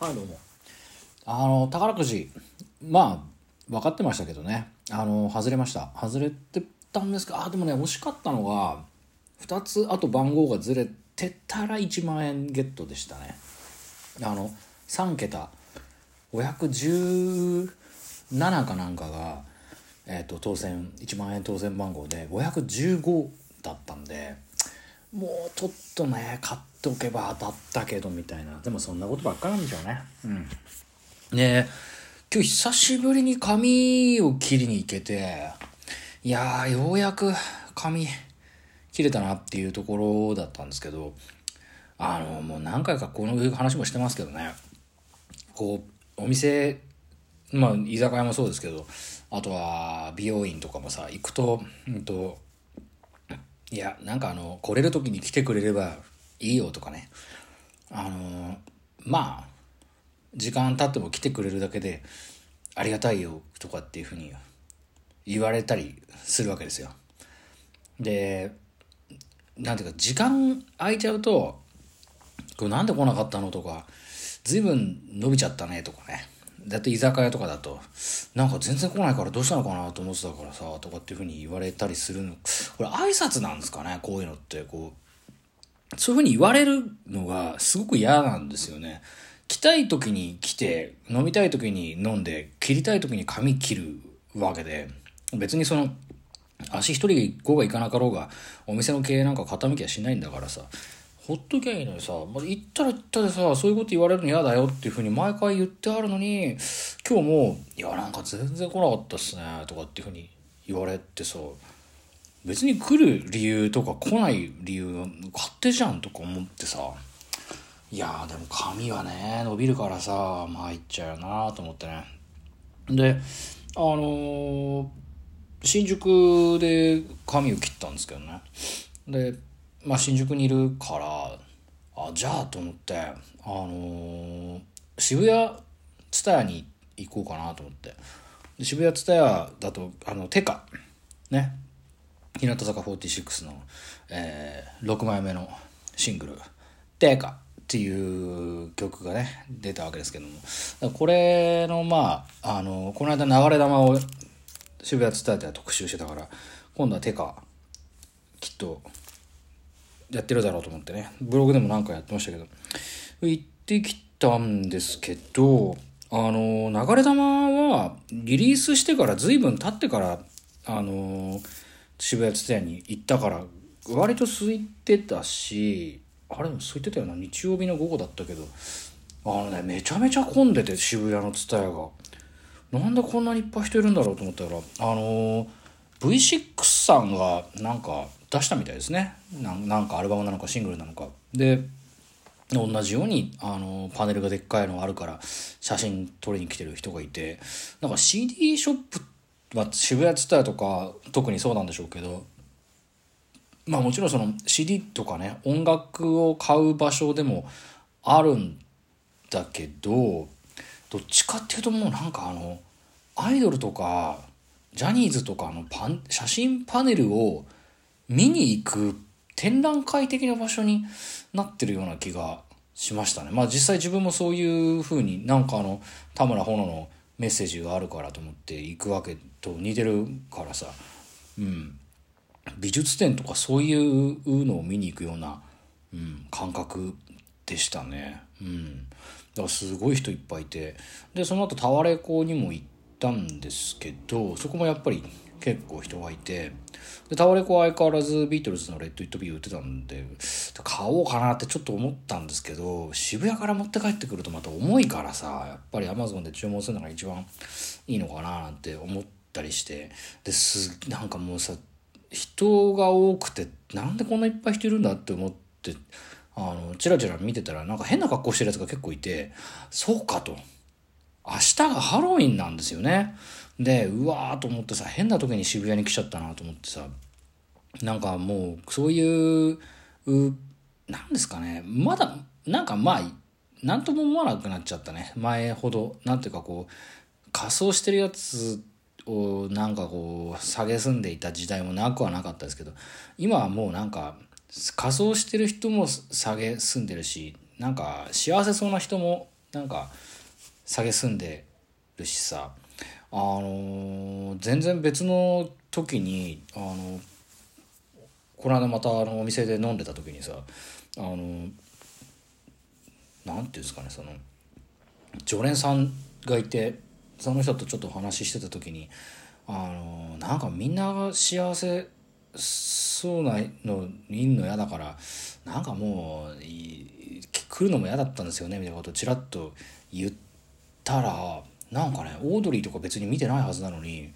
はいどうも。あの宝くじ。まあ分かってましたけどね。あの外れました。外れてたんですけどあでもね惜しかったのが2つあと番号がずれてたら1万円ゲットでしたね。あの3桁。517かなんかが、えー、と当選1万円当選番号で515だったんでもうちょっとね買っておけば当たったけどみたいな。でもそんなことばっかなんでしょうね。うん。で今日久しぶりに髪を切りに行けていやーようやく髪切れたなっていうところだったんですけどあのもう何回かこの話もしてますけどね。こうお店まあ居酒屋もそうですけどあとは美容院とかもさ行くと,、うんといやなんかあの来れる時に来てくれればいいよとかね。あのまあ時間経っても来てくれるだけでありがたいよとかっていうふうに言われたりするわけですよ。でなんていうか時間空いちゃうとこれなんで来なかったのとか随分伸びちゃったねとかね。だって居酒屋とかだとなんか全然来ないからどうしたのかなと思ってたからさとかっていうふうに言われたりするの。これ挨拶なんですかねこういうのってこう。そういうふうに言われるのがすごく嫌なんですよね。来たい時に来て飲みたい時に飲んで切りたい時に髪切るわけで別にその足一人で行こうが行かなかろうがお店の経営なんか傾きはしないんだからさ。ほっときゃいいのにさ、まあ、行ったら行ったでさそういうこと言われるの嫌だよっていうふうに毎回言ってあるのに今日も「いやなんか全然来なかったっすね」とかっていうふうに言われてさ別に来る理由とか来ない理由勝手じゃんとか思ってさいやでも髪はね伸びるからさ参っちゃうよなと思ってね。であのー、新宿で髪を切ったんですけどね。でまあ新宿にいるからあじゃあと思ってあのー、渋谷蔦屋に行こうかなと思って。渋谷蔦屋だとあのテカ。ね。日向坂46の、えー、6枚目のシングル「テカ」っていう曲がね出たわけですけども。これのまああのこの間流れ弾を渋谷伝えて特集してたから今度はテカ。きっとやってるだろうと思ってね。ブログでも何かやってましたけど。行ってきたんですけどあの流れ弾はリリースしてから随分経ってからあの渋谷蔦屋に行ったから割と空いてたしあれも空いてたよな。日曜日の午後だったけど。あのねめちゃめちゃ混んでて渋谷の蔦屋が。なんでこんなにいっぱい人いるんだろうと思ったらあの V6 さんがなんか出したみたいですね。なんかアルバムなのかシングルなのか。で同じようにあのパネルがでっかいのがあるから写真撮りに来てる人がいてなんか CD ショップは渋谷蔦屋とか特にそうなんでしょうけどまあもちろんその CD とかね音楽を買う場所でもあるんだけどどっちかっていうともうなんかあのアイドルとかジャニーズとかのパン写真パネルを見に行く展覧会的な場所になってるような気がしましたね。まあ実際自分もそういう風になんかあの田村炎のメッセージがあるからと思って行くわけと似てるからさ、うん。美術展とかそういうのを見に行くような、うん、感覚でしたね。うん。だからすごい人いっぱいいて。で、その後タワレコにも行ったんですけど、そこもやっぱり結構人がいて、で、タワレコは相変わらずビートルズのレッド・イット・ビー売ってたんで、買おうかなってちょっと思ったんですけど、渋谷から持って帰ってくるとまた重いからさ、やっぱり Amazon で注文するのが一番いいのかななんて思ったりして、で、す、なんかもうさ、人が多くてなんでこんないっぱい人いるんだって思ってあのチラチラ見てたらなんか変な格好してるやつが結構いてそうかと。明日がハロウィンなんですよね。でうわーと思ってさ変な時に渋谷に来ちゃったなと思ってさなんかもうそういう何ですかね。まだなんかまあ何とも思わなくなっちゃったね。前ほど。なんていうかこう仮装してるやつをなんかこう蔑んでいた時代もなくはなかったですけど今はもうなんか仮装してる人も蔑んでるしなんか幸せそうな人もなんか蔑んでるしさ。あの全然別の時にあのこの間またあのお店で飲んでた時にさあのなんていうんですかねその常連さんがいてその人とちょっと話してた時にあのなんかみんなが幸せそうなのいんの嫌だからなんかもう来るのも嫌だったんですよねみたいなことをちらっと言ってたらなんかねオードリーとか別に見てないはずなのに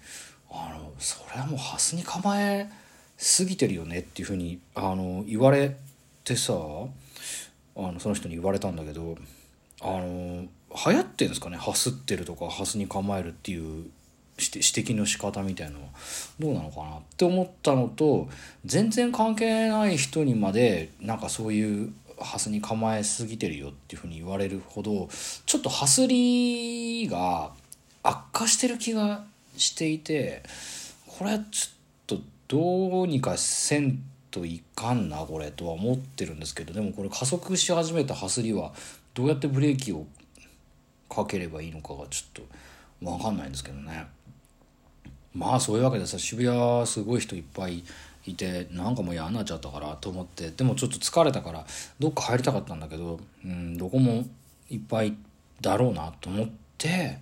あのそれはもうハスに構えすぎてるよねっていうふうにあの言われてさあのその人に言われたんだけどあの流行ってんですかねハスってるとかハスに構えるっていう指摘の仕方みたいのは。どうなのかなって思ったのと全然関係ない人にまでなんかそういうハスに構えすぎてるよっていうふうに言われるほどちょっとハスリが悪化してる気がしていてこれちょっとどうにかせんといかんなこれとは思ってるんですけどでもこれ加速し始めたハスリはどうやってブレーキをかければいいのかがちょっと分かんないんですけどね。まあそういうわけでさ渋谷すごい人いっぱいいてなんかもう嫌になっちゃったからと思ってでもちょっと疲れたからどっか入りたかったんだけど、うん、どこもいっぱいだろうなと思って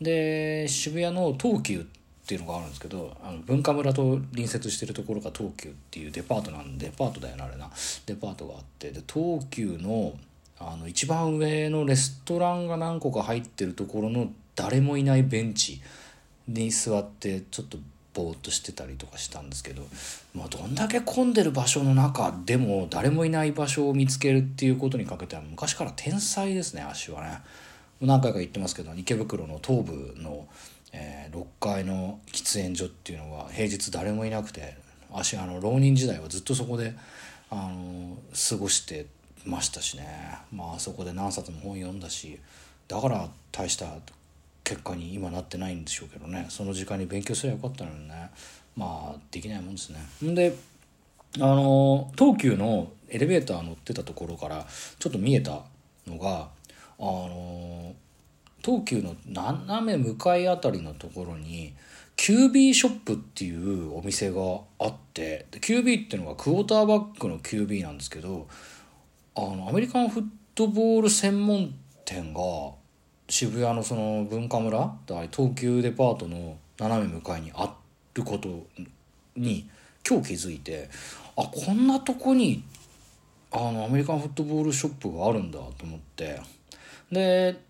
で渋谷の東急っていうのがあるんですけどあの文化村と隣接してるところが東急っていうデパートなんでデパートだよなあれな。デパートがあってで東急のあの一番上のレストランが何個か入ってるところの誰もいないベンチに座ってちょっとぼーっとしてたりとかしたんですけど、まあ、どんだけ混んでる場所の中でも誰もいない場所を見つけるっていうことにかけては昔から天才ですね足はね。何回か言ってますけど池袋の東部の、えー、6階の喫煙所っていうのは平日誰もいなくて足あの浪人時代はずっとそこであの過ごしてましたしね。まあそこで何冊も本読んだしだから大した結果に今なってないんでしょうけどね。その時間に勉強すればよかったのにね。まあできないもんですね。んであの東急のエレベーター乗ってたところからちょっと見えたのがあの東急の斜め向かいあたりのところにキュービーショップっていうお店があってでキュービーっていうのがクォーターバックのキュービーなんですけどあのアメリカンフットボール専門店が渋谷のその文化村だ東急デパートの斜め向かいにあることに今日気づいてあこんなとこにあのアメリカンフットボールショップがあるんだと思って。で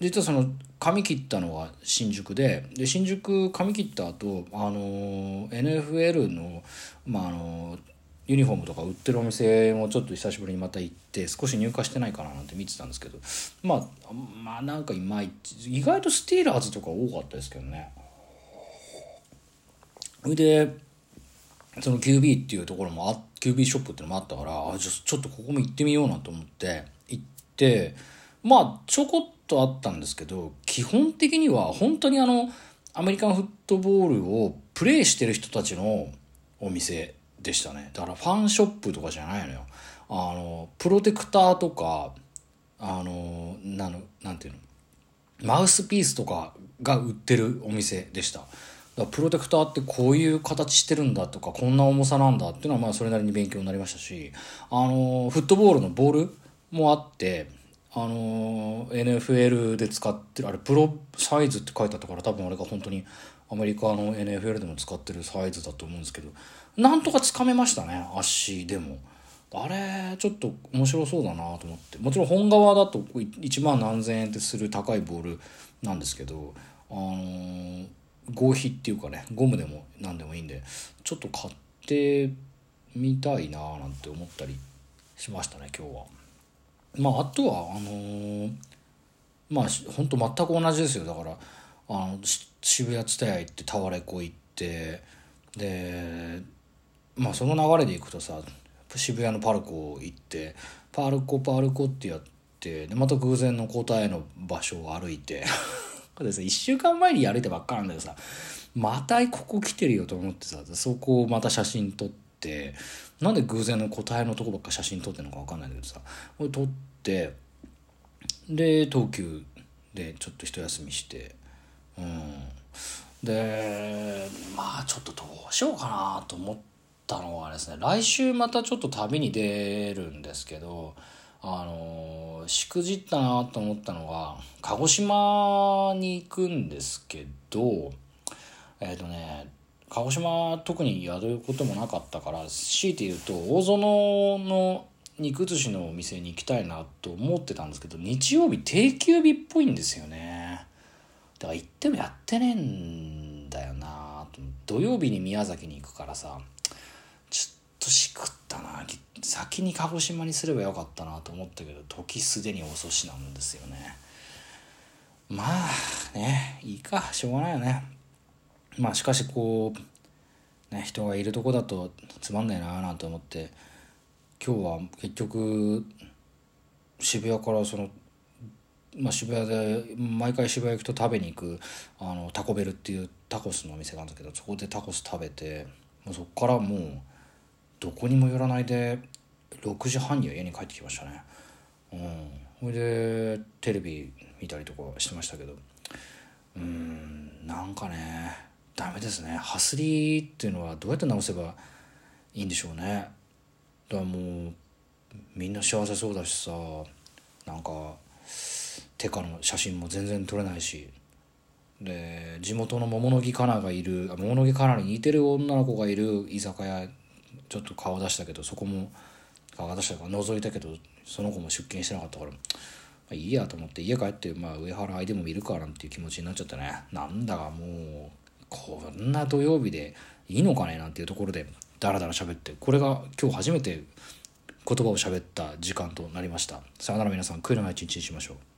実はその髪切ったのは新宿でで新宿髪切った後あの NFL の,、まあ、あのユニフォームとか売ってるお店もちょっと久しぶりにまた行って少し入荷してないかななんて見てたんですけどまあまあなんかいまいち意外とスティーラーズとか多かったですけどね。それでその QB っていうところもあ QB ショップっていうのもあったからあじゃちょっとここも行ってみようなと思って行ってまあちょこっとあったんですけど基本的には本当にあのアメリカンフットボールをプレーしてる人たちのお店でしたね。だからファンショップとかじゃないのよ。あのプロテクターとかあのなのなんていうの？マウスピースとかが売ってるお店でした。だプロテクターってこういう形してるんだとかこんな重さなんだっていうのはまあそれなりに勉強になりましたしあのフットボールのボールもあってあの NFL で使ってるあれプロサイズって書いてあったから多分あれが本当にアメリカの NFL でも使ってるサイズだと思うんですけどなんとかつかめましたね足でも。あれちょっと面白そうだなと思って。もちろん本革だと1万何千円ってする高いボールなんですけどあのー、合皮っていうかねゴムでも何でもいいんでちょっと買ってみたいななんて思ったりしましたね今日は。まああとはあのー、まあほんと全く同じですよ。だからあの渋谷蔦屋行ってタワレコ行ってでまあその流れでいくとさ渋谷のパルコ行ってパルコパルコってやってでまた偶然の答えの場所を歩いて これさ1週間前に歩いてばっかなんだけどさまたここ来てるよと思ってさそこをまた写真撮ってなんで偶然の答えのとこばっか写真撮ってるのか分かんないんだけどさこれ撮ってで東急でちょっと一休みしてうん。でまあちょっとどうしようかなと思ってたのはですね来週またちょっと旅に出るんですけどあのしくじったなと思ったのが鹿児島に行くんですけどえっ、ー、とね鹿児島特にやることもなかったから強いて言うと大園の肉寿司のお店に行きたいなと思ってたんですけど日曜日定休日っぽいんですよね。だから行ってもやってねえんだよな土曜日に宮崎に行くからさとしくったな先に鹿児島にすればよかったなと思ったけど時すでに遅しなんですよね。まあねいいかしょうがないよね。まあしかしこうね人がいるとこだとつまんないなーなんて思って今日は結局渋谷からその、まあ、渋谷で毎回渋谷行くと食べに行くあのタコベルっていうタコスのお店があるんだけどそこでタコス食べてもうそこからもうどこにも寄らないで6時半には家に帰ってきましたね。うん。それでテレビ見たりとかしてましたけど。うんなんかねダメですね。ハスリっていうのはどうやって直せばいいんでしょうね。だからもうみんな幸せそうだしさなんか手下の写真も全然撮れないし。で地元の桃の木かながいる桃の木かなに似てる女の子がいる居酒屋ちょっと顔出したけどそこも顔出したか覗いたけどその子も出勤してなかったからま、いいやと思って家帰って、まあ、上原愛でも見るかなんていう気持ちになっちゃったね。なんだかもうこんな土曜日でいいのかねなんていうところでダラダラ喋ってこれが今日初めて言葉を喋った時間となりました。さよなら皆さん悔いのない一日にしましょう。